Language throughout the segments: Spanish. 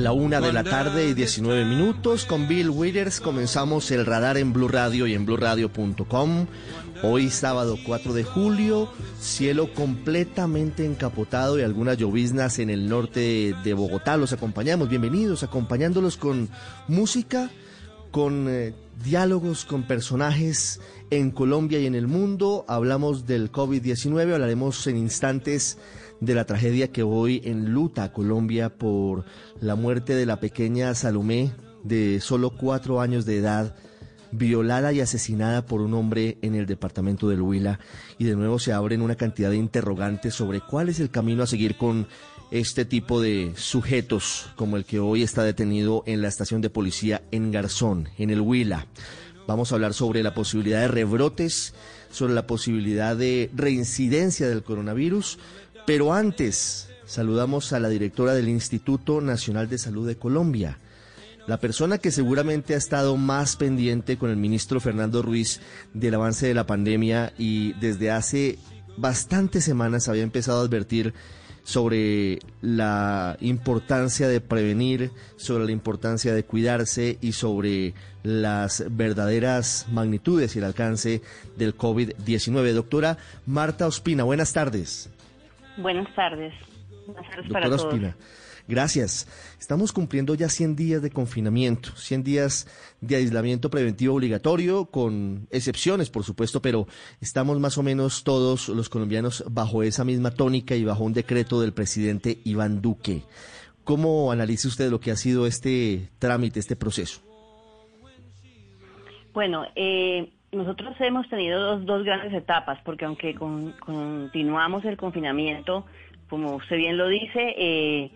La una de la tarde y 19 minutos con Bill Withers comenzamos el radar en Blue Radio y en BlueRadio.com. Hoy sábado 4 de julio, cielo completamente encapotado y algunas lloviznas en el norte de Bogotá. Los acompañamos, bienvenidos, acompañándolos con música, con eh, diálogos con personajes en Colombia y en el mundo. Hablamos del COVID-19, hablaremos en instantes de la tragedia que hoy enluta a Colombia por la muerte de la pequeña Salomé de solo cuatro años de edad, violada y asesinada por un hombre en el departamento del Huila. Y de nuevo se abren una cantidad de interrogantes sobre cuál es el camino a seguir con este tipo de sujetos, como el que hoy está detenido en la estación de policía en Garzón, en el Huila. Vamos a hablar sobre la posibilidad de rebrotes, sobre la posibilidad de reincidencia del coronavirus pero antes, saludamos a la directora del Instituto Nacional de Salud de Colombia, la persona que seguramente ha estado más pendiente con el ministro Fernando Ruiz del avance de la pandemia y desde hace bastantes semanas había empezado a advertir sobre la importancia de prevenir, sobre la importancia de cuidarse y sobre las verdaderas magnitudes y el alcance del COVID-19. Doctora Marta Ospina, buenas tardes. Buenas tardes. Buenas tardes para todos. Gracias. Estamos cumpliendo ya 100 días de confinamiento, 100 días de aislamiento preventivo obligatorio, con excepciones, por supuesto, pero estamos más o menos todos los colombianos bajo esa misma tónica y bajo un decreto del presidente Iván Duque. ¿Cómo analiza usted lo que ha sido este trámite, este proceso? Bueno, eh, nosotros hemos tenido dos, dos grandes etapas, porque aunque continuamos el confinamiento, como usted bien lo dice, eh,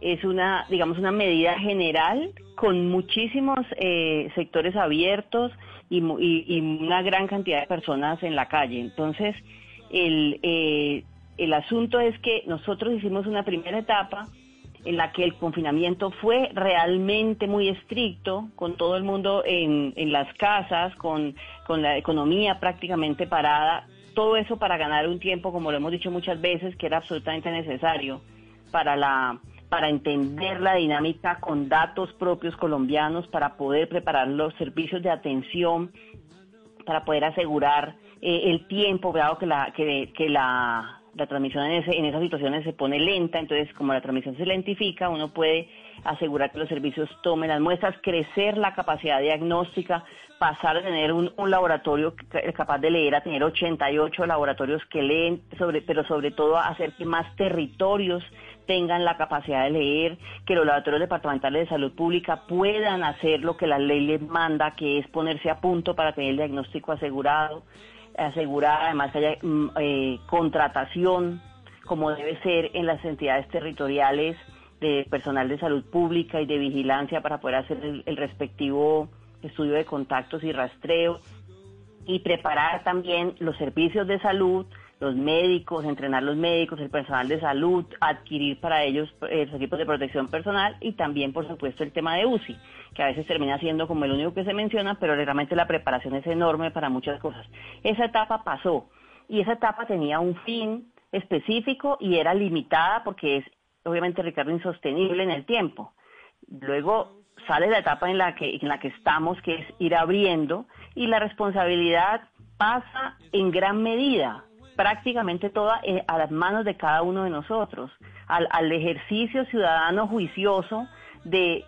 es una, digamos, una medida general con muchísimos eh, sectores abiertos y, una gran cantidad de personas en la calle. Entonces, el, eh, el asunto es que nosotros hicimos una primera etapa en la que el confinamiento fue realmente muy estricto, con todo el mundo en, en las casas, con, con la economía prácticamente parada, todo eso para ganar un tiempo, como lo hemos dicho muchas veces, que era absolutamente necesario para la para entender la dinámica con datos propios colombianos, para poder preparar los servicios de atención, para poder asegurar eh, el tiempo, dado que la, que, que la la transmisión en, ese, en esas situaciones se pone lenta, entonces como la transmisión se lentifica, uno puede asegurar que los servicios tomen las muestras, crecer la capacidad diagnóstica, pasar a tener un, laboratorio capaz de leer a tener 88 laboratorios que leen, sobre, pero sobre todo hacer que más territorios tengan la capacidad de leer, que los laboratorios departamentales de salud pública puedan hacer lo que la ley les manda, que es ponerse a punto para tener el diagnóstico asegurado asegurar además que haya mm, eh, contratación como debe ser en las entidades territoriales de personal de salud pública y de vigilancia para poder hacer el, respectivo estudio de contactos y rastreo y preparar también los servicios de salud, los médicos, entrenar los médicos, el personal de salud, adquirir para ellos eh, los equipos de protección personal y también, por supuesto, el tema de UCI que a veces termina siendo como el único que se menciona, pero realmente la preparación es enorme para muchas cosas. Esa etapa pasó y esa etapa tenía un fin específico y era limitada porque es, obviamente, Ricardo, insostenible en el tiempo. Luego sale la etapa en la que, en la que estamos, que es ir abriendo, y la responsabilidad pasa en gran medida, prácticamente toda, eh, a las manos de cada uno de nosotros, al, al ejercicio ciudadano juicioso de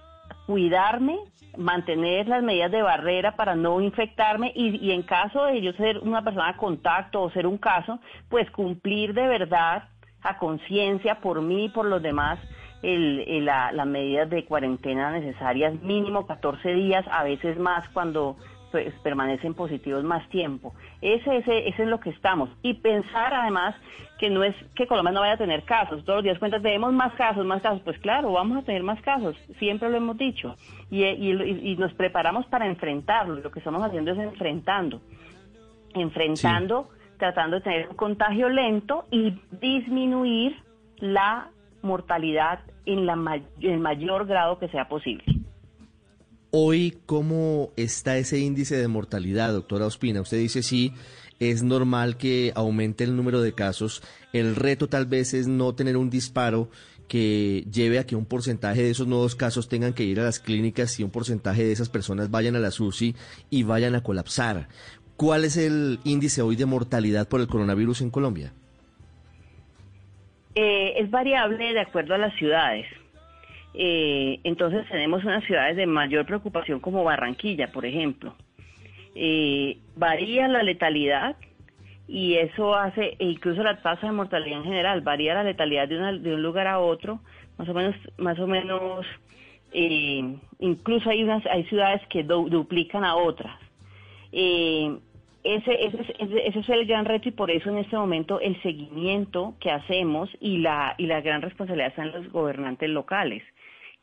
cuidarme, mantener las medidas de barrera para no infectarme y, en caso de yo ser una persona de contacto o ser un caso, pues cumplir de verdad a conciencia por mí y por los demás el, las medidas de cuarentena necesarias, mínimo 14 días, a veces más cuando pues, permanecen positivos más tiempo. Ese, ese, ese es lo que estamos. Y pensar además que no es que Colombia no vaya a tener casos. Todos los días cuentas, tenemos más casos, más casos. Pues claro, vamos a tener más casos. Siempre lo hemos dicho. Y, y, nos preparamos para enfrentarlo. Lo que estamos haciendo es enfrentando. Enfrentando, tratando de tener un contagio lento y disminuir la mortalidad en, la, en el mayor grado que sea posible. Hoy, ¿cómo está ese índice de mortalidad, doctora Ospina? Usted dice sí, es normal que aumente el número de casos. El reto tal vez es no tener un disparo que lleve a que un porcentaje de esos nuevos casos tengan que ir a las clínicas y un porcentaje de esas personas vayan a la SUSI y vayan a colapsar. ¿Cuál es el índice hoy de mortalidad por el coronavirus en Colombia? Eh, es variable de acuerdo a las ciudades. Eh, entonces tenemos unas ciudades de mayor preocupación como Barranquilla, por ejemplo. Eh, varía la letalidad y eso hace, e incluso la tasa de mortalidad en general, varía la letalidad de, de un lugar a otro, más o menos, más o menos, eh, incluso hay unas, hay ciudades que duplican a otras. ese, ese, ese, es el gran reto y por eso en este momento el seguimiento que hacemos y la, y la gran responsabilidad está en los gobernantes locales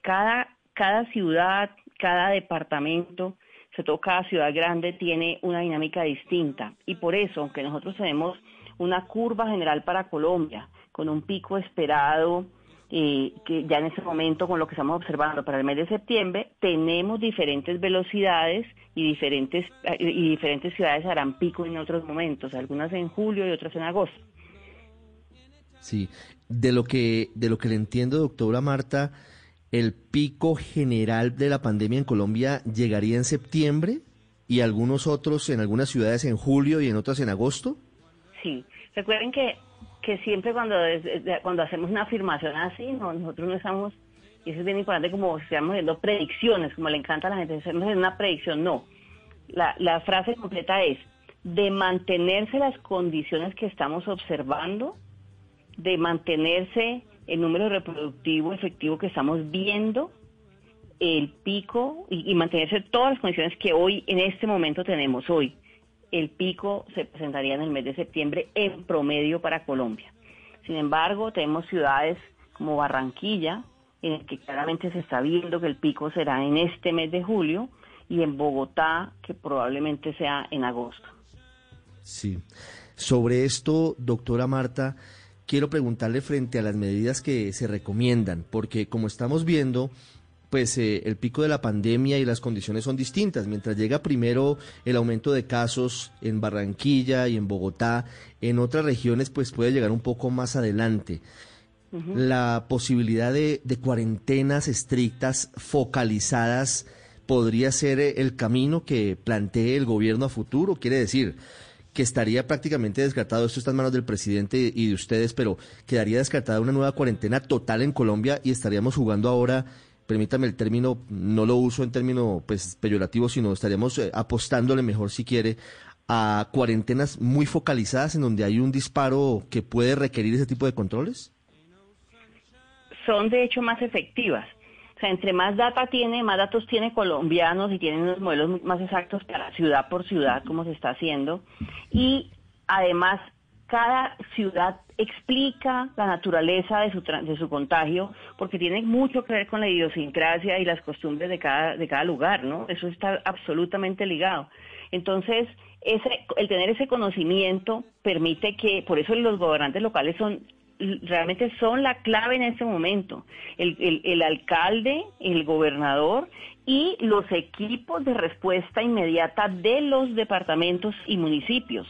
cada, cada ciudad, cada departamento, sobre todo cada ciudad grande, tiene una dinámica distinta. Y por eso, aunque nosotros tenemos una curva general para Colombia, con un pico esperado, eh, que ya en este momento, con lo que estamos observando para el mes de septiembre, tenemos diferentes velocidades y diferentes, y diferentes ciudades harán pico en otros momentos, algunas en julio y otras en agosto. Sí, de lo que, de lo que le entiendo, doctora Marta, el pico general de la pandemia en Colombia llegaría en septiembre y algunos otros en algunas ciudades en julio y en otras en agosto? Sí, recuerden que, que siempre cuando, cuando hacemos una afirmación así, nosotros no estamos, y eso es bien importante como estamos haciendo predicciones, como le encanta a la gente, hacemos una predicción, no. La frase completa es, de mantenerse las condiciones que estamos observando, de mantenerse el número reproductivo efectivo que estamos viendo, el pico y, mantenerse todas las condiciones que hoy, en este momento tenemos hoy. El pico se presentaría en el mes de septiembre en promedio para Colombia. Sin embargo, tenemos ciudades como Barranquilla, en el que claramente se está viendo que el pico será en este mes de julio, y en Bogotá, que probablemente sea en agosto. Sí. Sobre esto, doctora Marta, quiero preguntarle frente a las medidas que se recomiendan, porque como estamos viendo, pues eh, el pico de la pandemia y las condiciones son distintas. Mientras llega primero el aumento de casos en Barranquilla y en Bogotá, en otras regiones pues puede llegar un poco más adelante. La posibilidad de, de, cuarentenas estrictas, focalizadas, podría ser el camino que plantee el gobierno a futuro. Quiere decir, que estaría prácticamente descartado, esto está en manos del presidente y de ustedes, pero quedaría descartada una nueva cuarentena total en Colombia y estaríamos jugando ahora, permítame el término, no lo uso en término pues peyorativo, sino estaríamos eh, apostándole mejor si quiere a cuarentenas muy focalizadas en donde hay un disparo que puede requerir ese tipo de controles? Son de hecho más efectivas sea, entre más data tiene, más datos tiene colombianos y tienen unos modelos más exactos para ciudad por ciudad, como se está haciendo. Y además, cada ciudad explica la naturaleza de su, de su contagio, porque tiene mucho que ver con la idiosincrasia y las costumbres de cada, de cada lugar, ¿no? Eso está absolutamente ligado. Entonces, ese, el tener ese conocimiento permite que, por eso los gobernantes locales son realmente son la clave en este momento. El, el, alcalde, el gobernador y los equipos de respuesta inmediata de los departamentos y municipios.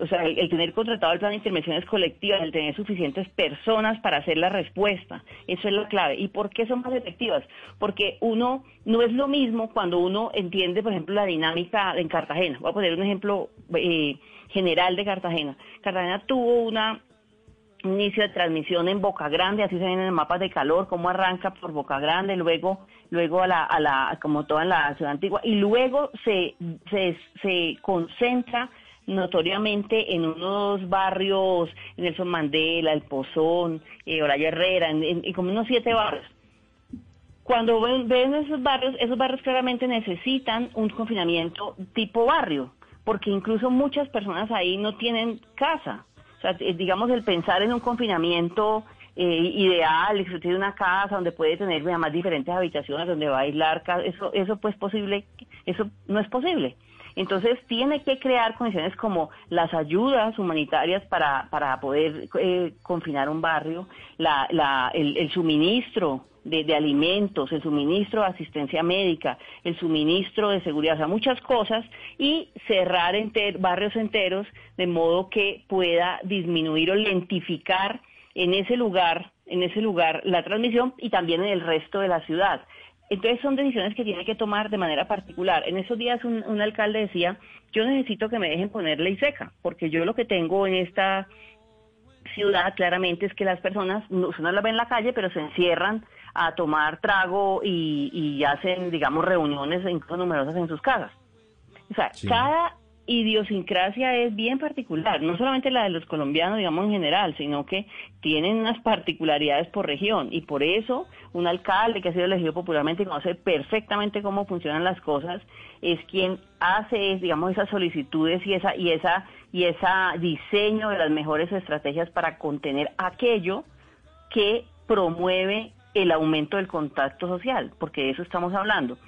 O sea, el, tener contratado el plan de intervenciones colectivas, el tener suficientes personas para hacer la respuesta, eso es la clave. ¿Y por qué son más efectivas? Porque uno no es lo mismo cuando uno entiende, por ejemplo, la dinámica en Cartagena. Voy a poner un ejemplo eh, general de Cartagena. Cartagena tuvo una inicio de transmisión en Boca Grande, así se ven en el mapa de calor, cómo arranca por Boca Grande, luego, luego a la, a la, como toda en la ciudad antigua, y luego se, se, se concentra notoriamente en unos barrios, en Mandela, El Pozón, eh, Herrera, en, como unos siete barrios. cuando ven, ven esos barrios, esos barrios claramente necesitan un confinamiento tipo barrio, porque incluso muchas personas ahí no tienen casa. O sea, eh, digamos, el pensar en un confinamiento eh, ideal, que tiene una casa donde puede tener además diferentes habitaciones, donde va a aislar, eso, eso pues posible, eso no es posible. Entonces tiene que crear condiciones como las ayudas humanitarias para, para poder eh, confinar un barrio, la, la, el suministro de, alimentos, el suministro de asistencia médica, el suministro de seguridad, o sea, muchas cosas, y cerrar barrios enteros de modo que pueda disminuir o lentificar en ese lugar, en ese lugar la transmisión y también en el resto de la ciudad. Entonces son decisiones que tiene que tomar de manera particular. En esos días un, un alcalde decía, yo necesito que me dejen poner ley seca, porque yo lo que tengo en esta ciudad claramente es que las personas, no, no las ve en la calle, pero se encierran a tomar trago y, y hacen, digamos, reuniones incluso numerosas en sus casas. O sea, Sí. cada idiosincrasia es bien particular, no solamente la de los colombianos, digamos, en general, sino que tienen unas particularidades por región y por eso un alcalde que ha sido elegido popularmente y conoce perfectamente cómo funcionan las cosas es quien hace, digamos, esas solicitudes y esa y esa y esa diseño de las mejores estrategias para contener aquello que promueve el aumento del contacto social, porque de eso estamos hablando.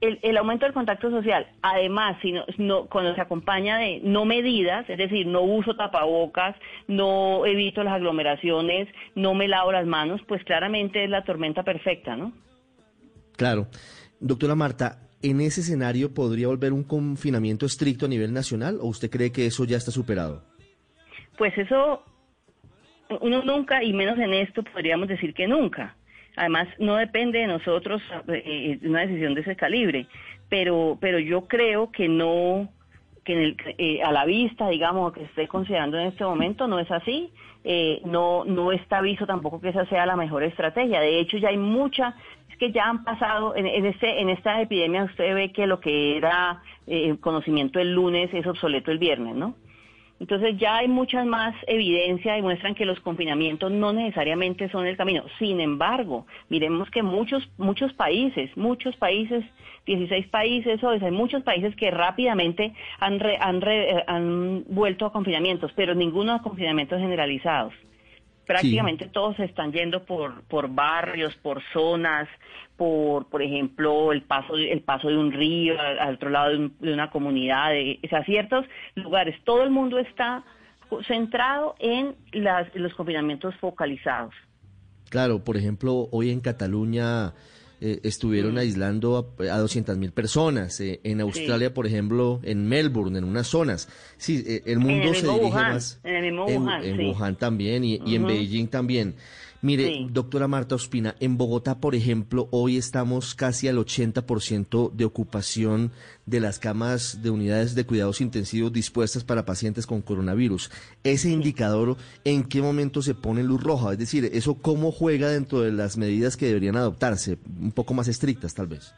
El, el aumento del contacto social, además, si no, no- cuando se acompaña de no medidas, es decir, no uso tapabocas, no evito las aglomeraciones, no me lavo las manos, pues claramente es la tormenta perfecta, ¿no? Claro. Doctora Marta, ¿en ese escenario podría volver un confinamiento estricto a nivel nacional o usted cree que eso ya está superado? Pues eso, uno nunca, y menos en esto, podríamos decir que nunca. Además, no depende de nosotros eh, una decisión de ese calibre, pero, pero yo creo que no, que en el- eh, a la vista, digamos, que esté considerando en este momento, no es así. Eh, no, no está aviso tampoco que esa sea la mejor estrategia. De hecho, ya hay mucha, es que ya han pasado, en, este, en esta epidemia usted ve que lo que era eh, conocimiento el lunes es obsoleto el viernes, ¿no? Entonces ya hay muchas más evidencia y muestran que los confinamientos no necesariamente son el camino. Sin embargo, miremos que muchos muchos países, muchos países, 16 países hoy, hay muchos países que rápidamente han re- han, re- eh, han vuelto a confinamientos, pero ninguno a confinamientos generalizados. Prácticamente todos se están yendo por por barrios, por zonas, por por ejemplo el paso de- el paso de un río al, al otro lado de, un- de una comunidad, de, o sea, ciertos lugares. Todo el mundo está centrado en las, los confinamientos focalizados. Claro, por ejemplo, hoy en Cataluña eh, estuvieron aislando a, a 200 mil personas. eh, en Australia, por ejemplo, en Melbourne, en unas zonas. Sí, eh, el mundo el se dirige Wuhan, más. en el mismo en, Wuhan, en sí. Wuhan también y, y en. Beijing también. Mire, Sí. doctora Marta Ospina, en Bogotá, por ejemplo, hoy estamos casi al 80% de ocupación de las camas de unidades de cuidados intensivos dispuestas para pacientes con coronavirus. Ese indicador, ¿en qué momento se pone luz roja? Es decir, ¿eso cómo juega dentro de las medidas que deberían adoptarse? Un poco más estrictas, tal vez.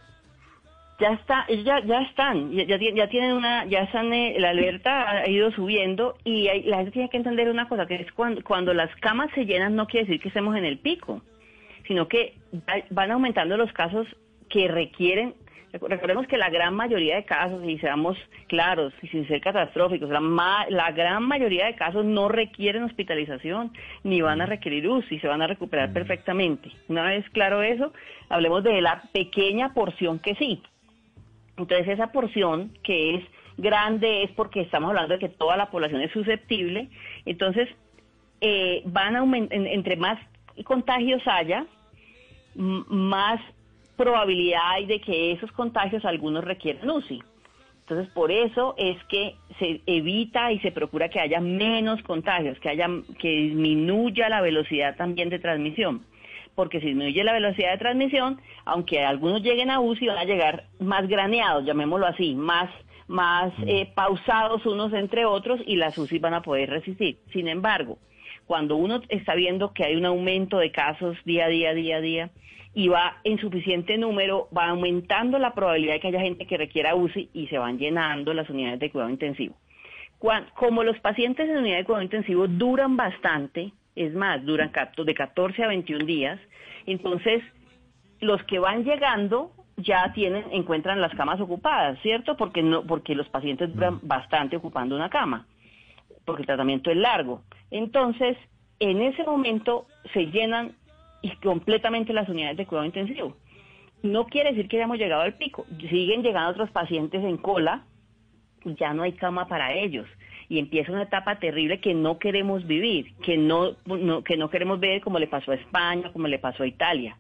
Ya está, ya, ya están, ya, ya, tienen una, ya están, eh, la alerta ha ido subiendo y hay- la gente tiene que entender una cosa, que es cuando, cuando las camas se llenan no quiere decir que estemos en el pico, sino que va- van aumentando los casos que requieren, recordemos que la gran mayoría de casos, y seamos claros y sin ser catastróficos, la, ma- la gran mayoría de casos no requieren hospitalización ni van a requerir UCI, se van a recuperar perfectamente. Una vez claro eso, hablemos de la pequeña porción que sí. Entonces esa porción que es grande es porque estamos hablando de que toda la población es susceptible. Entonces eh, van a en- entre más contagios haya, más probabilidad hay de que esos contagios algunos requieran UCI. Entonces, por eso es que se evita y se procura que haya menos contagios, que haya que disminuya la velocidad también de transmisión. Porque si disminuye la velocidad de transmisión, aunque algunos lleguen a UCI, van a llegar más graneados, llamémoslo así, más más eh, pausados unos entre otros y las UCI van a poder resistir. Sin embargo, cuando uno está viendo que hay un aumento de casos día a día, día a día, y va en suficiente número, va aumentando la probabilidad de que haya gente que requiera UCI y se van llenando las unidades de cuidado intensivo. Como los pacientes en unidad de cuidado intensivo duran bastante, es más, duran de 14 a 21 días, entonces los que van llegando ya tienen encuentran las camas ocupadas, ¿cierto? Porque no porque los pacientes duran bastante ocupando una cama, porque el tratamiento es largo. Entonces, en ese momento se llenan y completamente las unidades de cuidado intensivo. No quiere decir que hayamos llegado al pico, siguen llegando otros pacientes en cola y ya no hay cama para ellos y empieza una etapa terrible que no queremos vivir, que no, que no queremos ver como le pasó a España, como le pasó a Italia.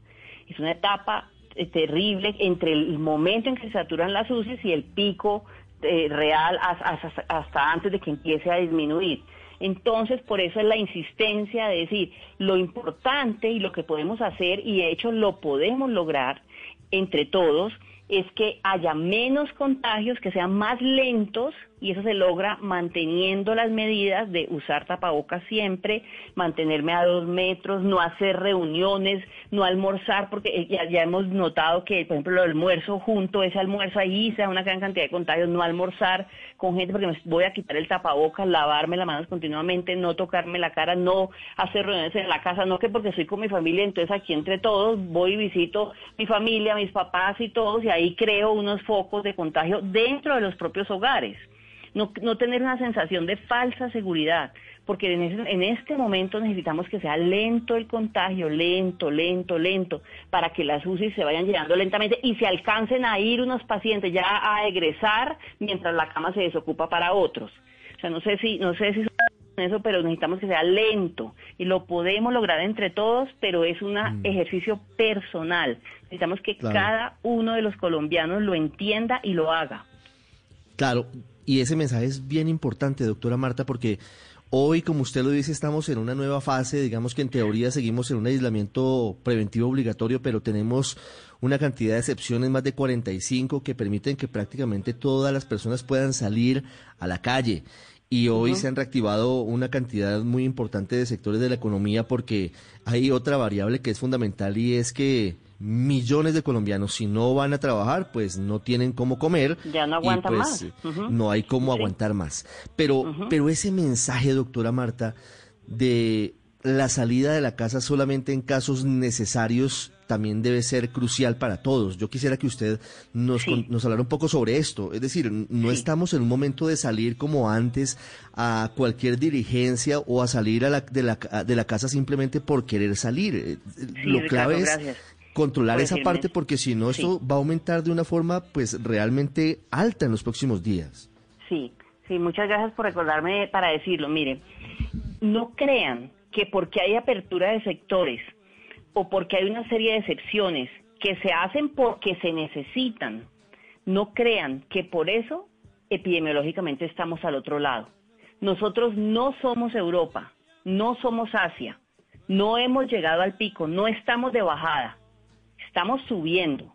Es una etapa eh, terrible entre el momento en que se saturan las UCIs y el pico eh, real hasta, antes de que empiece a disminuir. Entonces, por eso es la insistencia de decir lo importante y lo que podemos hacer, y de hecho lo podemos lograr entre todos, es que haya menos contagios, que sean más lentos y eso se logra manteniendo las medidas de usar tapabocas siempre, mantenerme a dos metros, no hacer reuniones, no almorzar, porque eh, ya, hemos notado que, por ejemplo, el almuerzo junto, ese almuerzo ahí se da una gran cantidad de contagios, no almorzar con gente porque voy a quitar el tapabocas, lavarme las manos continuamente, no tocarme la cara, no hacer reuniones en la casa, no que porque soy con mi familia, entonces aquí entre todos voy y visito mi familia, mis papás y todos, y ahí creo unos focos de contagio dentro de los propios hogares no, no tener una sensación de falsa seguridad, porque en, en este momento necesitamos que sea lento el contagio, lento, lento, lento, para que las UCI se vayan llenando lentamente y se alcancen a ir unos pacientes ya a egresar mientras la cama se desocupa para otros. O sea, no sé si, no sé si eso, pero necesitamos que sea lento y lo podemos lograr entre todos, pero es un mm. ejercicio personal. Necesitamos que cada uno de los colombianos lo entienda y lo haga. Claro, y ese mensaje es bien importante, doctora Marta, porque hoy, como usted lo dice, estamos en una nueva fase, digamos que en teoría seguimos en un aislamiento preventivo obligatorio, pero tenemos una cantidad de excepciones, más de 45, que permiten que prácticamente todas las personas puedan salir a la calle. Y hoy se han reactivado una cantidad muy importante de sectores de la economía porque hay otra variable que es fundamental y es que millones de colombianos, si no van a trabajar, pues no tienen cómo comer. Ya no aguantan pues, más. No hay cómo aguantar más. Pero, pero ese mensaje, doctora Marta, de la salida de la casa solamente en casos necesarios también debe ser crucial para todos. Yo quisiera que usted nos, nos hablara un poco sobre esto. Es decir, no estamos en un momento de salir como antes a cualquier diligencia o a salir a la, de, la, de la casa simplemente por querer salir. Eh, lo clave es controlar esa parte porque si no esto va a aumentar de una forma pues realmente alta en los próximos días. Sí, sí, muchas gracias por recordarme para decirlo. Mire, no crean que porque hay apertura de sectores o porque hay una serie de excepciones que se hacen porque se necesitan, no crean que por eso epidemiológicamente estamos al otro lado. Nosotros no somos Europa, no somos Asia, no hemos llegado al pico, no estamos de bajada estamos subiendo.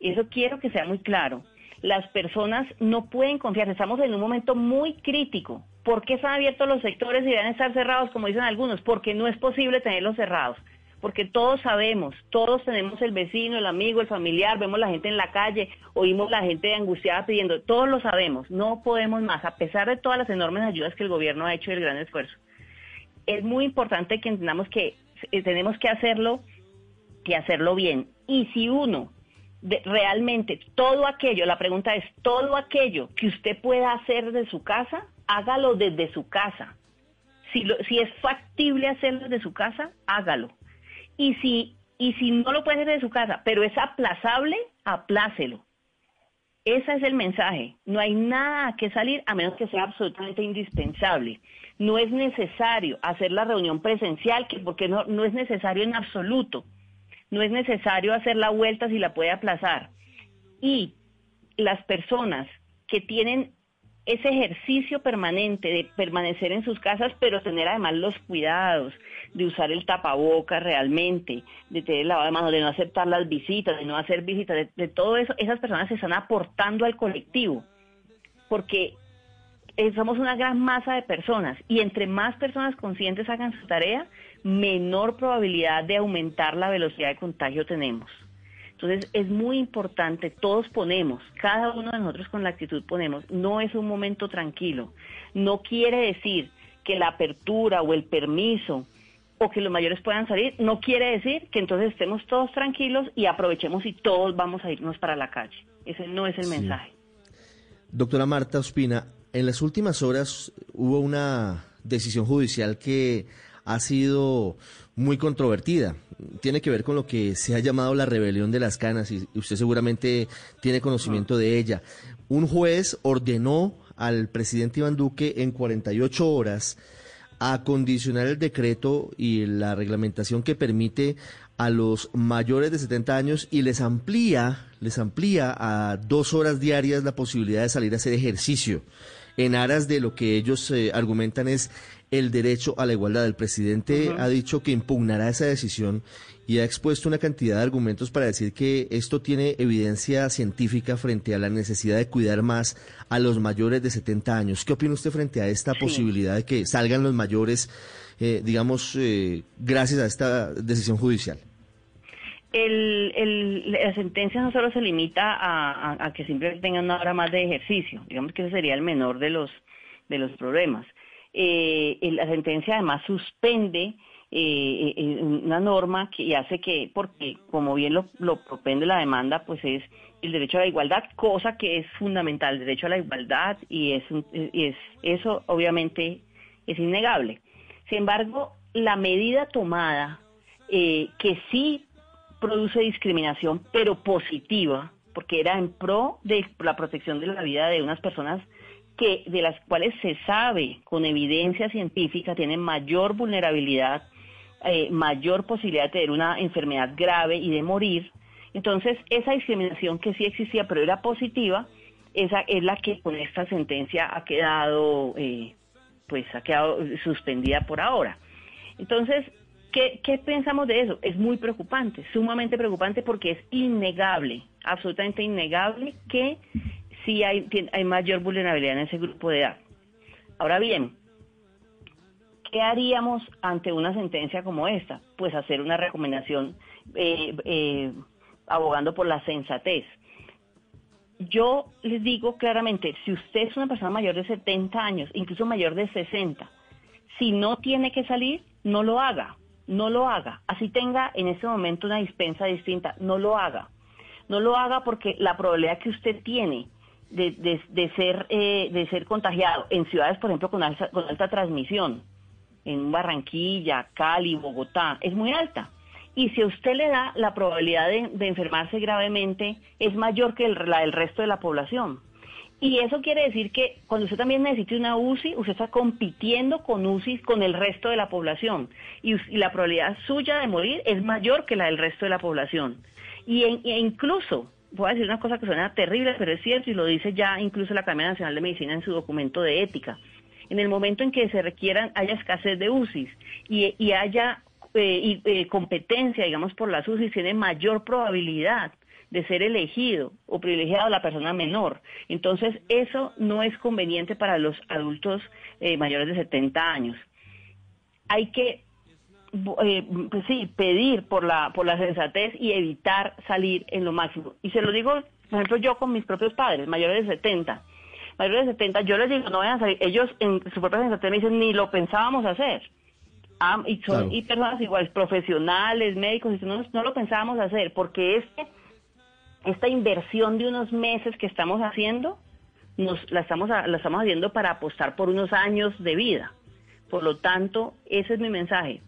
Eso quiero que sea muy claro. Las personas no pueden confiar, estamos en un momento muy crítico. ¿Por qué están abiertos los sectores y deben estar cerrados, como dicen algunos? Porque no es posible tenerlos cerrados. Porque todos sabemos, todos tenemos el vecino, el amigo, el familiar, vemos la gente en la calle, oímos la gente angustiada pidiendo, todos lo sabemos, no podemos más, a pesar de todas las enormes ayudas que el gobierno ha hecho y el gran esfuerzo. Es muy importante que entendamos que eh, tenemos que hacerlo y hacerlo bien. Y si uno realmente todo aquello, la pregunta es, todo aquello que usted pueda hacer de su casa, hágalo desde su casa. Si, si es factible hacerlo desde su casa, hágalo. Y si, y si no lo puede hacer desde su casa, pero es aplazable, aplácelo. Ese es el mensaje. No hay nada que salir a menos que sea absolutamente indispensable. No es necesario hacer la reunión presencial, que porque no, no es necesario en absoluto no es necesario hacer la vuelta si la puede aplazar. Y las personas que tienen ese ejercicio permanente de permanecer en sus casas, pero tener además los cuidados de usar el tapaboca realmente, de tener el lavado de manos, de no aceptar las visitas, de no hacer visitas, de, de todo eso, esas personas se están aportando al colectivo, porque eh, somos una gran masa de personas y entre más personas conscientes hagan su tarea, menor probabilidad de aumentar la velocidad de contagio tenemos. Entonces es muy importante, todos ponemos, cada uno de nosotros con la actitud ponemos, no es un momento tranquilo, no quiere decir que la apertura o el permiso o que los mayores puedan salir, no quiere decir que entonces estemos todos tranquilos y aprovechemos y todos vamos a irnos para la calle. Ese no es el mensaje. Doctora Marta Ospina, en las últimas horas hubo una decisión judicial que ha sido muy controvertida. Tiene que ver con lo que se ha llamado la rebelión de las canas y usted seguramente tiene conocimiento de ella. Un juez ordenó al presidente Iván Duque en 48 horas a condicionar el decreto y la reglamentación que permite a los mayores de 70 años y les amplía, les amplía a dos horas diarias la posibilidad de salir a hacer ejercicio en aras de lo que ellos eh, argumentan es el derecho a la igualdad. El presidente ha dicho que impugnará esa decisión y ha expuesto una cantidad de argumentos para decir que esto tiene evidencia científica frente a la necesidad de cuidar más a los mayores de 70 años. ¿Qué opina usted frente a esta posibilidad de que salgan los mayores, eh, digamos, eh, gracias a esta decisión judicial? El, la sentencia no solo se limita a, que simplemente tengan una hora más de ejercicio, digamos que ese sería el menor de los, de los problemas. Eh, la sentencia además suspende eh, eh, una norma que hace que, porque como bien lo, lo propende la demanda, pues es el derecho a la igualdad, cosa que es fundamental, el derecho a la igualdad y es, es eso obviamente es innegable. Sin embargo, la medida tomada eh, que sí produce discriminación, pero positiva, porque era en pro de la protección de la vida de unas personas que de las cuales se sabe con evidencia científica tienen mayor vulnerabilidad eh, mayor posibilidad de tener una enfermedad grave y de morir. Entonces, esa discriminación que sí existía, pero era positiva, esa es la que con esta sentencia ha quedado, eh, pues, ha quedado suspendida por ahora. Entonces, ¿qué, ¿qué pensamos de eso? Es muy preocupante, sumamente preocupante porque es innegable, absolutamente innegable que sí hay, mayor vulnerabilidad en ese grupo de edad. Ahora bien, ¿Qué haríamos ante una sentencia como esta? Pues hacer una recomendación eh, eh, abogando por la sensatez. Yo les digo claramente, si usted es una persona mayor de 70 años, incluso mayor de 60, si no tiene que salir, no lo haga, no lo haga. Así tenga en ese momento una dispensa distinta, no lo haga. No lo haga porque la probabilidad que usted tiene de, ser, eh, de ser contagiado en ciudades, por ejemplo, con con alta transmisión, en Barranquilla, Cali, Bogotá, es muy alta. Y si a usted le da la probabilidad de, enfermarse gravemente, es mayor que la del resto de la población. Y eso quiere decir que cuando usted también necesite una UCI, usted está compitiendo con UCI con el resto de la población. Y, la probabilidad suya de morir es mayor que la del resto de la población. Y e incluso, voy a decir una cosa que suena terrible, pero es cierto y lo dice ya incluso la Academia Nacional de Medicina en su documento de ética en el momento en que se requieran, haya escasez de UCIs y, haya eh, eh, competencia, digamos, por las UCIs, tiene mayor probabilidad de ser elegido o privilegiado la persona menor. Entonces, eso no es conveniente para los adultos eh, mayores de 70 años. Hay que pues sí, pedir por la, por la sensatez y evitar salir en lo máximo. Y se lo digo, por ejemplo, yo con mis propios padres, mayores de 70 mayores de 70, yo les digo, no vayan a salir. Ellos en su propia sensación me dicen, ni lo pensábamos hacer. Ah, y son y personas iguales, profesionales, médicos, y no, no lo pensábamos hacer, porque este, esta inversión de unos meses que estamos haciendo, nos, la, estamos, la estamos haciendo para apostar por unos años de vida. Por lo tanto, ese es mi mensaje.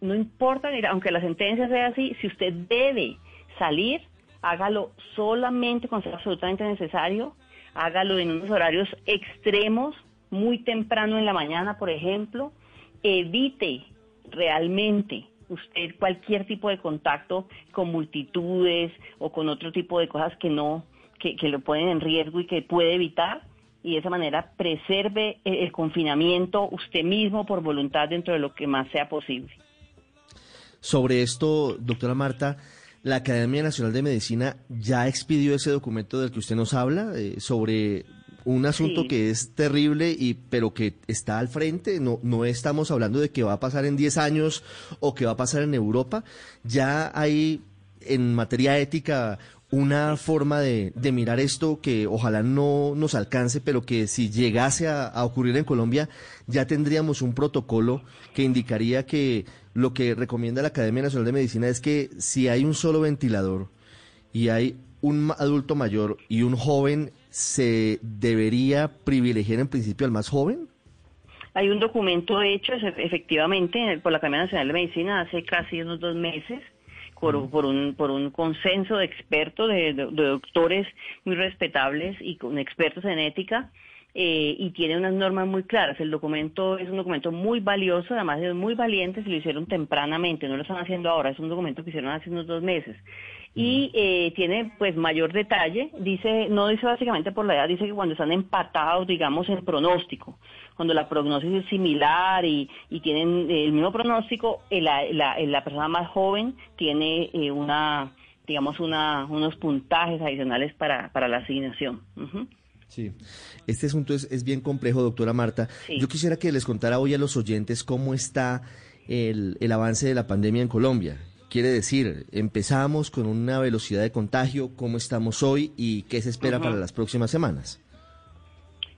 No importa, aunque la sentencia sea así, si usted debe salir, hágalo solamente cuando sea absolutamente necesario hágalo en unos horarios extremos, muy temprano en la mañana, por ejemplo, evite realmente usted cualquier tipo de contacto con multitudes o con otro tipo de cosas que no, que, lo ponen en riesgo y que puede evitar y de esa manera preserve el confinamiento usted mismo por voluntad dentro de lo que más sea posible. Sobre esto, doctora Marta, la Academia Nacional de Medicina ya expidió ese documento del que usted nos habla eh, sobre un asunto que es terrible y pero que está al frente, no no estamos hablando de que va a pasar en 10 años o que va a pasar en Europa, ya hay en materia ética una forma de, mirar esto que ojalá no nos alcance, pero que si llegase a, ocurrir en Colombia, ya tendríamos un protocolo que indicaría que lo que recomienda la Academia Nacional de Medicina es que si hay un solo ventilador y hay un adulto mayor y un joven, ¿se debería privilegiar en principio al más joven? Hay un documento hecho efectivamente por la Academia Nacional de Medicina hace casi unos dos meses por, un, por un consenso de expertos, de, doctores muy respetables y con expertos en ética, eh, y tiene unas normas muy claras. El documento es un documento muy valioso, además es muy valiente, se lo hicieron tempranamente, no lo están haciendo ahora, es un documento que hicieron hace unos dos meses. Y eh, tiene pues mayor detalle, dice, no dice básicamente por la edad, dice que cuando están empatados, digamos, en pronóstico, cuando la prognosis es similar y, y tienen el mismo pronóstico, eh, la, la, la persona más joven tiene una, digamos, una, unos puntajes adicionales para, para la asignación. Sí, este asunto es, es bien complejo, doctora Marta. Yo quisiera que les contara hoy a los oyentes cómo está el, el avance de la pandemia en Colombia. Quiere decir, empezamos con una velocidad de contagio, cómo estamos hoy y qué se espera para las próximas semanas.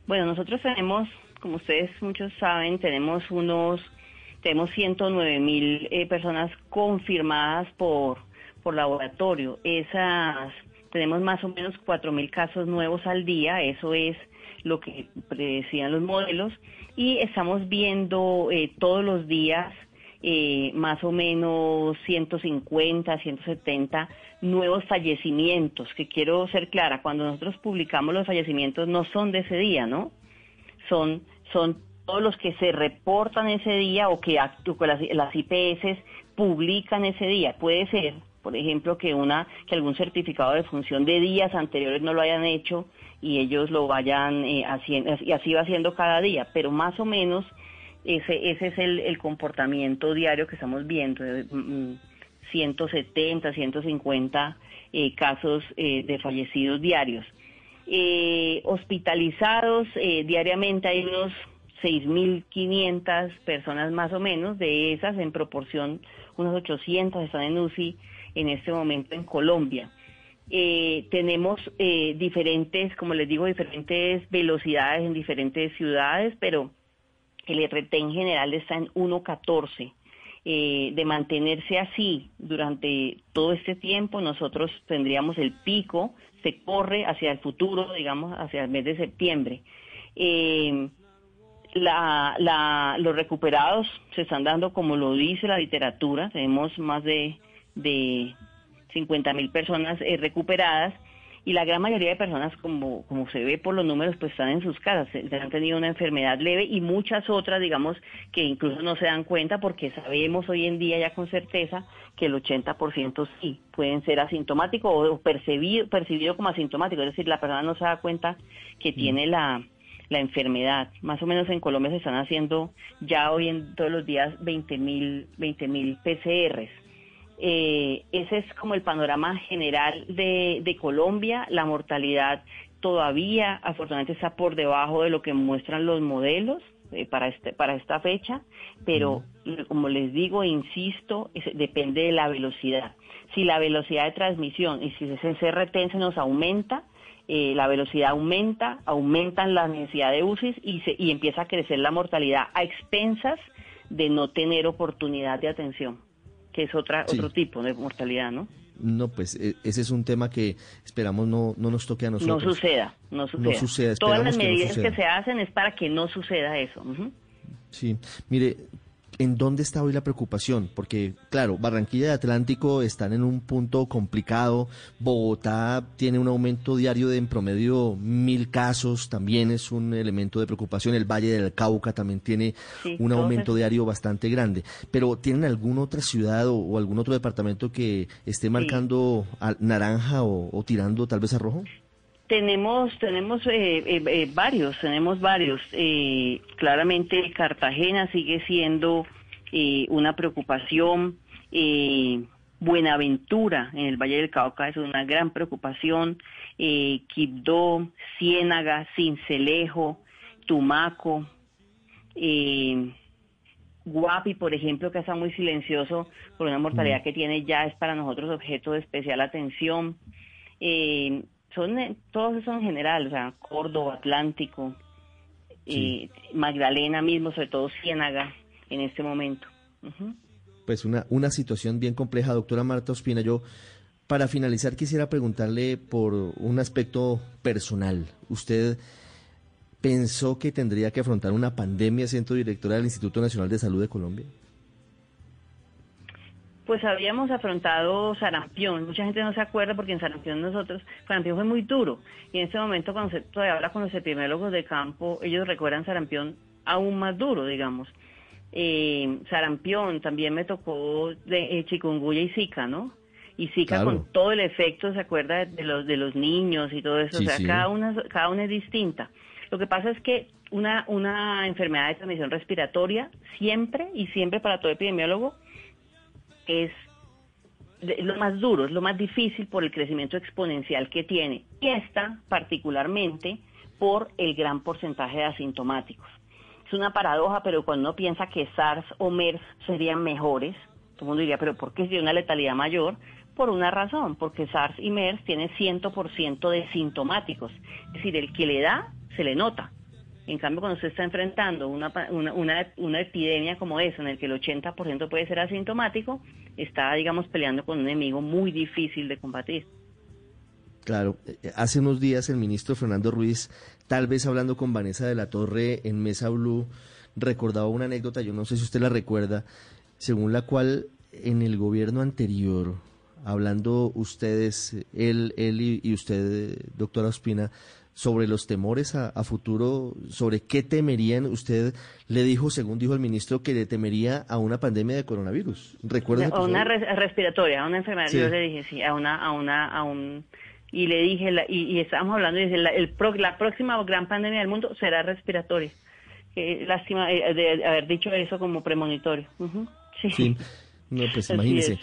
Bueno, nosotros tenemos, como ustedes muchos saben, tenemos unos, tenemos 109 mil eh, personas confirmadas por, por laboratorio. Esas tenemos más o menos 4.000 casos nuevos al día, eso es lo que predecían los modelos, y estamos viendo eh, todos los días eh, más o menos 150, 170 nuevos fallecimientos, que quiero ser clara, cuando nosotros publicamos los fallecimientos no son de ese día, ¿no? Son, son todos los que se reportan ese día o que, las, las IPS publican ese día. Puede ser por ejemplo, que una que algún certificado de función de días anteriores no lo hayan hecho y ellos lo vayan eh, haciendo y así va haciendo cada día, pero más o menos ese ese es el, comportamiento diario que estamos viendo, 170, 150 mm, eh, casos eh, de fallecidos diarios. Hospitalizados diariamente hay unos 6.500 personas más o menos, de esas en proporción unos 800 están en UCI en este momento en Colombia. Eh, tenemos eh, diferentes, como les digo, diferentes velocidades en diferentes ciudades, pero el RT en general está en 1.14. Eh, de mantenerse así durante todo este tiempo, nosotros tendríamos el pico, se corre hacia el futuro, digamos, hacia el mes de septiembre. los recuperados se están dando como lo dice la literatura, tenemos más de de 50 mil personas eh, recuperadas y la gran mayoría de personas, como, como se ve por los números, pues están en sus casas, han tenido una enfermedad leve y muchas otras, digamos, que incluso no se dan cuenta porque sabemos hoy en día ya con certeza que el 80% sí pueden ser asintomáticos o percibido, percibido como asintomático, es decir, la persona no se da cuenta que mm. tiene la, la enfermedad. Más o menos en Colombia se están haciendo ya hoy en todos los días 20 mil 20 mil PCRs eh, ese es como el panorama general de, Colombia. La mortalidad todavía, afortunadamente, está por debajo de lo que muestran los modelos eh, para, este, para esta fecha, pero como les digo, insisto, depende de la velocidad. Si la velocidad de transmisión y si ese CRT se nos aumenta, eh, la velocidad aumenta, aumentan la necesidad de UCI y, se, y empieza a crecer la mortalidad a expensas de no tener oportunidad de atención que es otra, otro tipo de mortalidad, ¿no? No, pues e, ese es un tema que esperamos no, no nos toque a nosotros. No suceda, no suceda. No suceda Todas las medidas que, se hacen es para que no suceda eso. Sí, mire, ¿En dónde está hoy la preocupación? Porque, claro, Barranquilla y Atlántico están en un punto complicado. Bogotá tiene un aumento diario de en promedio mil casos, también es un elemento de preocupación. El Valle del Cauca también tiene un aumento diario bastante grande. Pero, ¿tienen alguna otra ciudad o, algún otro departamento que esté marcando naranja o, tirando tal vez a rojo? Tenemos, tenemos eh, eh, eh, varios, tenemos varios. claramente Cartagena sigue siendo una preocupación. Buenaventura en el Valle del Cauca es una gran preocupación. Quibdó, Ciénaga, Cincelejo, Tumaco. Guapi, por ejemplo, que está muy silencioso por una mortalidad mm. que tiene ya es para nosotros objeto de especial atención. Eh, son eh, todos son en general, o sea, Córdoba, Atlántico, Magdalena mismo, sobre todo Ciénaga en este momento. pues una, una situación bien compleja, doctora Marta Ospina. Yo, para finalizar, quisiera preguntarle por un aspecto personal. ¿Usted pensó que tendría que afrontar una pandemia siendo directora del Instituto Nacional de Salud de Colombia? Pues habíamos afrontado sarampión. Mucha gente no se acuerda porque en sarampión nosotros, sarampión fue muy duro. Y en este momento, cuando se todavía habla con los epidemiólogos de campo, ellos recuerdan sarampión aún más duro, digamos. Eh, sarampión, también me tocó de eh, chikungunya y zika, ¿no? Y zika con todo el efecto, ¿se acuerda? De los, de los niños y todo eso. o sea, cada, una, cada una es distinta. Lo que pasa es que una, una enfermedad de transmisión respiratoria siempre y siempre para todo epidemiólogo es lo más duro, es lo más difícil por el crecimiento exponencial que tiene. Y esta particularmente por el gran porcentaje de asintomáticos. Es una paradoja, pero cuando uno piensa que SARS o MERS serían mejores, todo el mundo diría, pero ¿por qué tiene una letalidad mayor? Por una razón, porque SARS y MERS tienen 100% de sintomáticos. Es decir, el que le da se le nota. En cambio, cuando se está enfrentando una, una, una, epidemia como esa, en el que el 80% puede ser asintomático, está, digamos, peleando con un enemigo muy difícil de combatir. Claro, eh, hace unos días el ministro Fernando Ruiz, tal vez hablando con Vanessa de la Torre en Mesa Blue, recordaba una anécdota, yo no sé si usted la recuerda, según la cual en el gobierno anterior, hablando ustedes, él, él y, y usted, doctora Ospina, sobre los temores a, futuro, sobre qué temerían. Usted le dijo, según dijo el ministro, que le temería a una pandemia de coronavirus. ¿Recuerda? A una respiratoria, a una enfermedad. Yo le dije, sí, a una, a una, a un y le dije, y, estábamos hablando, y dice, la, el la próxima gran pandemia del mundo será respiratoria. Qué lástima eh, de haber dicho eso como premonitorio. sí. no, pues imagínese.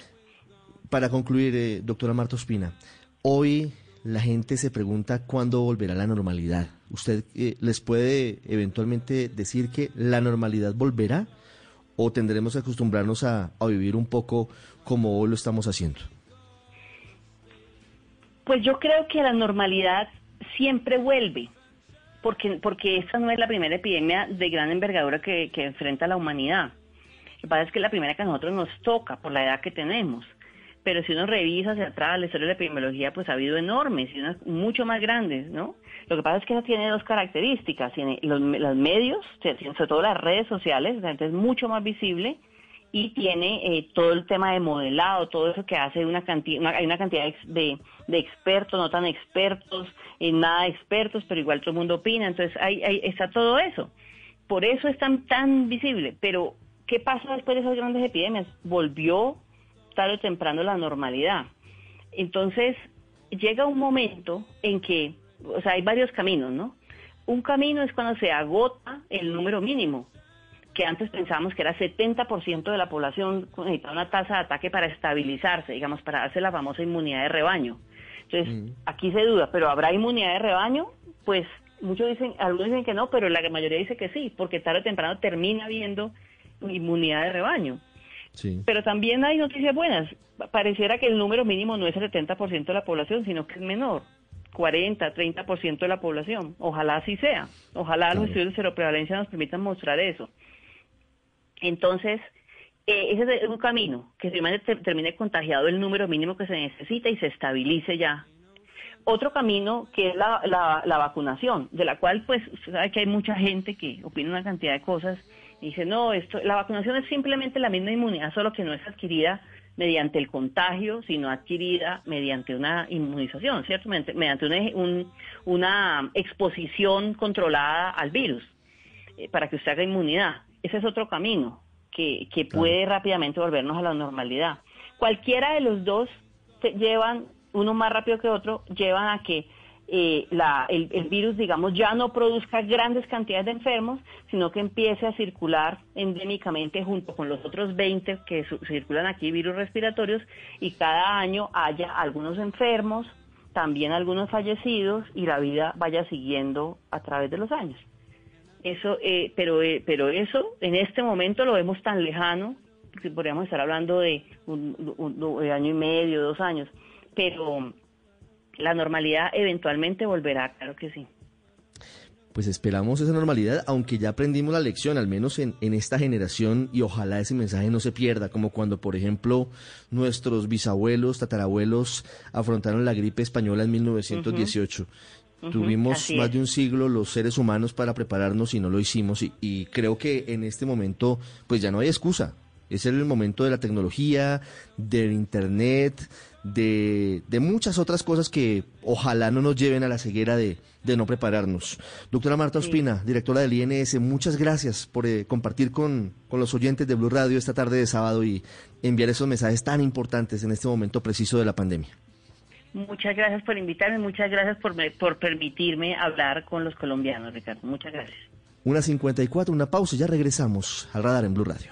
Para concluir, eh, doctora Marta Ospina, hoy la gente se pregunta cuándo volverá la normalidad. ¿Usted eh, les puede eventualmente decir que la normalidad volverá o tendremos que acostumbrarnos a, vivir un poco como hoy lo estamos haciendo? Pues yo creo que la normalidad siempre vuelve, porque, porque esta no es la primera epidemia de gran envergadura que, que enfrenta la humanidad. Lo que pasa es que es la primera que a nosotros nos toca por la edad que tenemos pero si uno revisa hacia atrás la historia de la epidemiología, pues ha habido enormes y unas mucho más grandes, ¿no? Lo que pasa es que eso tiene dos características, tiene los, medios, sobre todo las redes sociales, la es mucho más visible y tiene eh, todo el tema de modelado, todo eso que hace una cantidad, hay una cantidad de, expertos, no tan expertos, en nada expertos, pero igual todo el mundo opina, entonces ahí, ahí está todo eso. Por eso es tan, tan visible, pero ¿qué pasa después de esas grandes epidemias? Volvió tarde o temprano la normalidad. Entonces, llega un momento en que, o sea, hay varios caminos, ¿no? Un camino es cuando se agota el número mínimo, que antes pensábamos que era 70% de la población necesitaba una tasa de ataque para estabilizarse, digamos, para darse la famosa inmunidad de rebaño. Entonces, mm. aquí se duda, pero ¿habrá inmunidad de rebaño? Pues muchos dicen, algunos dicen que no, pero la mayoría dice que sí, porque tarde o temprano termina habiendo inmunidad de rebaño. Pero también hay noticias buenas. Pareciera que el número mínimo no es el 70% de la población, sino que es menor. 40, 30% de la población. Ojalá así sea. Ojalá los estudios de seroprevalencia nos permitan mostrar eso. Entonces, eh, ese es un camino, que se termine contagiado el número mínimo que se necesita y se estabilice ya. Otro camino que es la, la, vacunación, de la cual pues sabe que hay mucha gente que opina una cantidad de cosas dice, no, esto, la vacunación es simplemente la misma inmunidad, solo que no es adquirida mediante el contagio, sino adquirida mediante una inmunización, ¿cierto? Mediante una, una exposición controlada al virus, eh, para que usted haga inmunidad. Ese es otro camino que, que puede rápidamente volvernos a la normalidad. Cualquiera de los dos llevan, uno más rápido que otro, llevan a que eh, la, el, virus, digamos, ya no produzca grandes cantidades de enfermos, sino que empiece a circular endémicamente junto con los otros 20 que circulan aquí, virus respiratorios, y cada año haya algunos enfermos, también algunos fallecidos, y la vida vaya siguiendo a través de los años. Eso, eh, pero, eh, pero eso en este momento lo vemos tan lejano, que podríamos estar hablando de un año y medio, dos años, pero la normalidad eventualmente volverá, claro que sí. pues esperamos esa normalidad, aunque ya aprendimos la lección, al menos en, en, esta generación, y ojalá ese mensaje no se pierda, como cuando, por ejemplo, nuestros bisabuelos, tatarabuelos afrontaron la gripe española en 1918. Tuvimos más de un siglo los seres humanos para prepararnos y no lo hicimos, y, y creo que en este momento, pues ya no hay excusa. Es el momento de la tecnología, del Internet, de, de, muchas otras cosas que ojalá no nos lleven a la ceguera de, de no prepararnos. Doctora Marta Ospina, directora del INS, muchas gracias por eh, compartir con, con, los oyentes de Blue Radio esta tarde de sábado y enviar esos mensajes tan importantes en este momento preciso de la pandemia. Muchas gracias por invitarme, muchas gracias por, me, por permitirme hablar con los colombianos, Ricardo. Muchas gracias. Una 54, una pausa ya regresamos al radar en Blue Radio.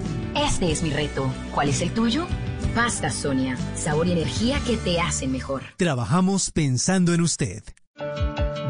este es mi reto. ¿Cuál es el tuyo? Pasta Sonia, sabor y energía que te hacen mejor. Trabajamos pensando en usted.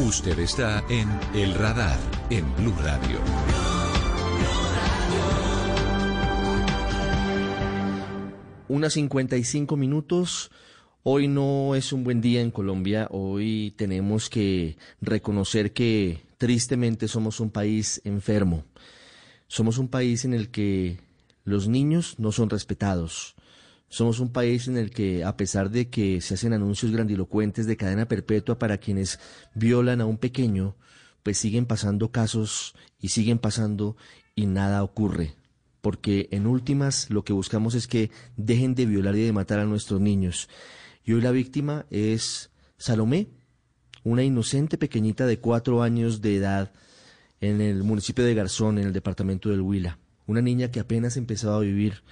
Usted está en El Radar en Blue Radio. Una 55 minutos. Hoy no es un buen día en Colombia. Hoy tenemos que reconocer que tristemente somos un país enfermo. Somos un país en el que los niños no son respetados. Somos un país en el que, a pesar de que se hacen anuncios grandilocuentes de cadena perpetua para quienes violan a un pequeño, pues siguen pasando casos y siguen pasando y nada ocurre. Porque en últimas lo que buscamos es que dejen de violar y de matar a nuestros niños. Y hoy la víctima es Salomé, una inocente pequeñita de cuatro años de edad en el municipio de Garzón, en el departamento del Huila. Una niña que apenas empezaba a vivir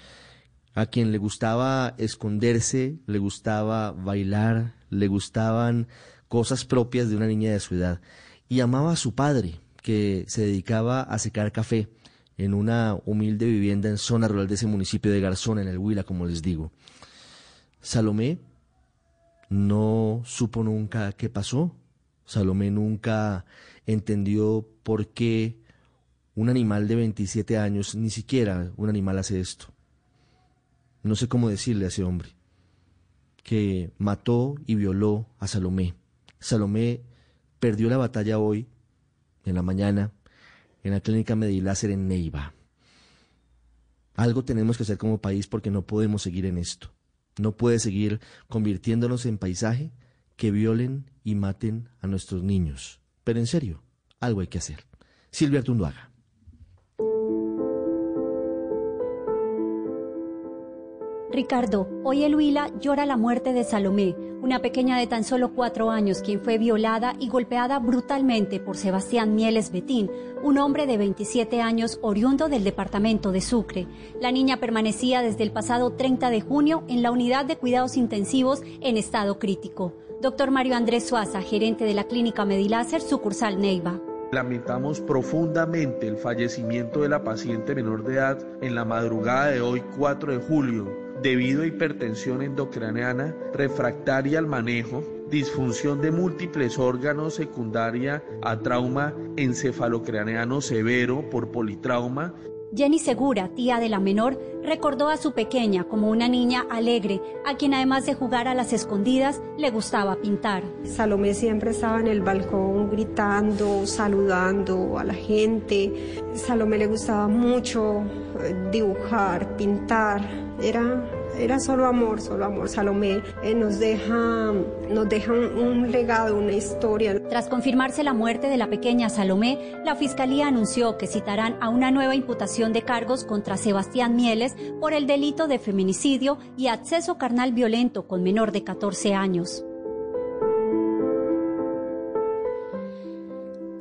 a quien le gustaba esconderse, le gustaba bailar, le gustaban cosas propias de una niña de su edad. Y amaba a su padre, que se dedicaba a secar café en una humilde vivienda en zona rural de ese municipio de Garzón, en el Huila, como les digo. Salomé no supo nunca qué pasó. Salomé nunca entendió por qué un animal de 27 años, ni siquiera un animal hace esto no sé cómo decirle a ese hombre, que mató y violó a Salomé. Salomé perdió la batalla hoy, en la mañana, en la clínica Mediláser en Neiva. Algo tenemos que hacer como país porque no podemos seguir en esto. No puede seguir convirtiéndonos en paisaje que violen y maten a nuestros niños. Pero en serio, algo hay que hacer. Silvia Artunduaga. Ricardo, hoy el Huila llora la muerte de Salomé, una pequeña de tan solo cuatro años quien fue violada y golpeada brutalmente por Sebastián Mieles Betín, un hombre de 27 años oriundo del departamento de Sucre. La niña permanecía desde el pasado 30 de junio en la unidad de cuidados intensivos en estado crítico. Doctor Mario Andrés Suaza, gerente de la clínica Mediláser, sucursal Neiva. Lamentamos profundamente el fallecimiento de la paciente menor de edad en la madrugada de hoy 4 de julio debido a hipertensión endocraneana, refractaria al manejo, disfunción de múltiples órganos secundaria a trauma encefalocraneano severo por politrauma. Jenny Segura, tía de la menor, recordó a su pequeña como una niña alegre, a quien además de jugar a las escondidas, le gustaba pintar. Salomé siempre estaba en el balcón gritando, saludando a la gente. Salomé le gustaba mucho eh, dibujar, pintar era Era solo amor, solo amor. Salomé eh, nos deja, nos deja un, un legado, una historia. Tras confirmarse la muerte de la pequeña Salomé, la Fiscalía anunció que citarán a una nueva imputación de cargos contra Sebastián Mieles por el delito de feminicidio y acceso carnal violento con menor de 14 años.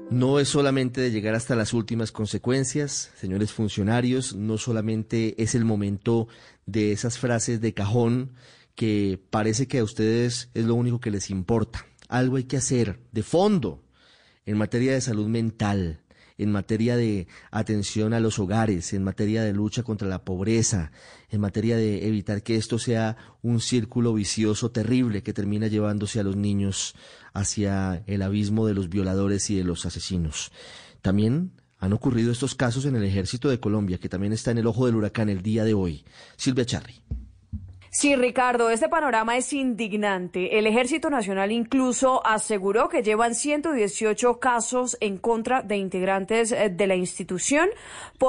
No es solamente de llegar hasta las últimas consecuencias, señores funcionarios, no solamente es el momento de esas frases de cajón que parece que a ustedes es lo único que les importa. Algo hay que hacer de fondo en materia de salud mental, en materia de atención a los hogares, en materia de lucha contra la pobreza, en materia de evitar que esto sea un círculo vicioso terrible que termina llevándose a los niños hacia el abismo de los violadores y de los asesinos. También han ocurrido estos casos en el ejército de Colombia, que también está en el ojo del huracán el día de hoy. Silvia Charri. Sí, Ricardo, este panorama es indignante. El Ejército Nacional incluso aseguró que llevan 118 casos en contra de integrantes eh, de la institución por